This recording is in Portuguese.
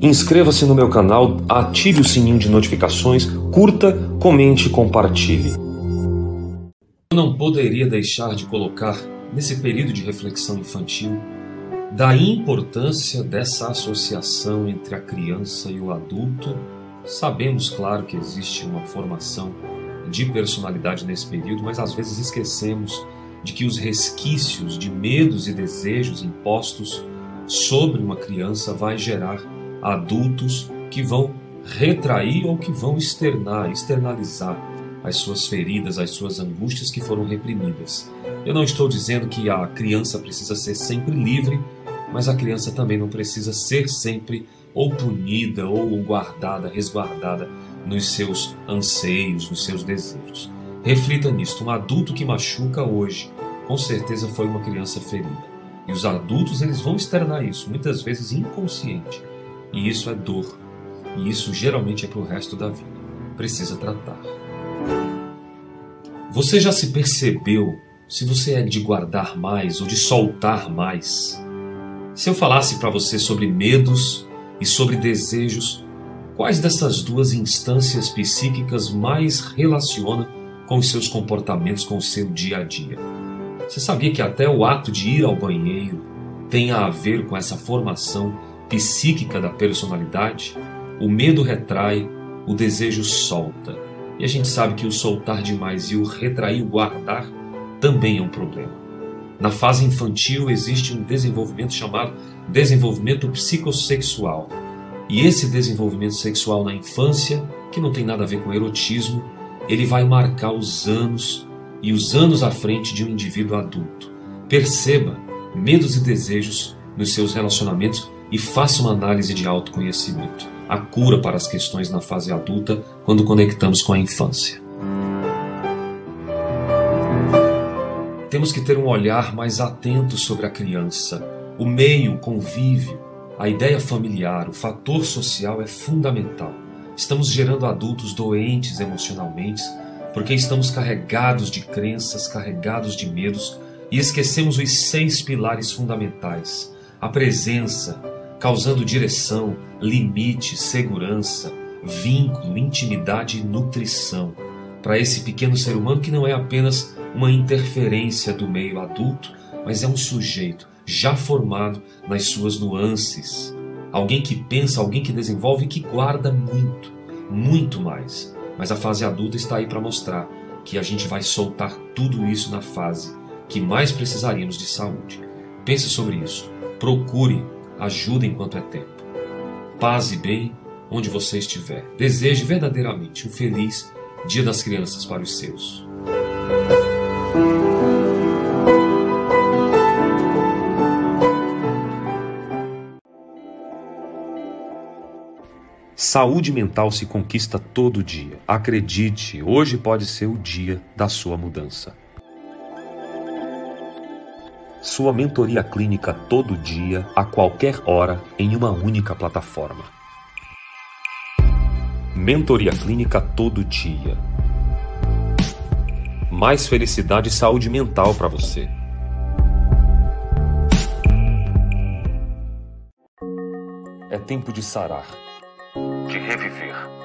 Inscreva-se no meu canal, ative o sininho de notificações, curta, comente e compartilhe. Eu não poderia deixar de colocar, nesse período de reflexão infantil, da importância dessa associação entre a criança e o adulto. Sabemos, claro, que existe uma formação de personalidade nesse período, mas às vezes esquecemos de que os resquícios de medos e desejos impostos sobre uma criança vai gerar adultos que vão retrair ou que vão externar, externalizar as suas feridas, as suas angústias que foram reprimidas. Eu não estou dizendo que a criança precisa ser sempre livre, mas a criança também não precisa ser sempre ou punida ou guardada, resguardada nos seus anseios, nos seus desejos. Reflita nisto: um adulto que machuca hoje, com certeza foi uma criança ferida. E os adultos eles vão externar isso, muitas vezes inconsciente. E isso é dor. E isso geralmente é para o resto da vida. Precisa tratar. Você já se percebeu se você é de guardar mais ou de soltar mais? Se eu falasse para você sobre medos e sobre desejos, quais dessas duas instâncias psíquicas mais relaciona com os seus comportamentos, com o seu dia a dia? Você sabia que até o ato de ir ao banheiro tem a ver com essa formação psíquica da personalidade? O medo retrai, o desejo solta. E a gente sabe que o soltar demais e o retrair, o guardar, também é um problema. Na fase infantil existe um desenvolvimento chamado desenvolvimento psicossexual. E esse desenvolvimento sexual na infância, que não tem nada a ver com erotismo, ele vai marcar os anos e os anos à frente de um indivíduo adulto. Perceba medos e desejos nos seus relacionamentos e faça uma análise de autoconhecimento. A cura para as questões na fase adulta quando conectamos com a infância. Temos que ter um olhar mais atento sobre a criança. O meio, o convívio, a ideia familiar, o fator social é fundamental. Estamos gerando adultos doentes emocionalmente porque estamos carregados de crenças, carregados de medos e esquecemos os seis pilares fundamentais: a presença, causando direção, limite, segurança, vínculo, intimidade e nutrição para esse pequeno ser humano que não é apenas uma interferência do meio adulto, mas é um sujeito já formado nas suas nuances. Alguém que pensa, alguém que desenvolve e que guarda muito, muito mais. Mas a fase adulta está aí para mostrar que a gente vai soltar tudo isso na fase que mais precisaríamos de saúde. Pense sobre isso. Procure ajuda enquanto é tempo. Paz e bem onde você estiver. Deseje verdadeiramente um feliz Dia das Crianças para os seus. Saúde mental se conquista todo dia. Acredite, hoje pode ser o dia da sua mudança. Sua mentoria clínica todo dia, a qualquer hora, em uma única plataforma. Mentoria clínica todo dia. Mais felicidade e saúde mental para você. É tempo de sarar de reviver.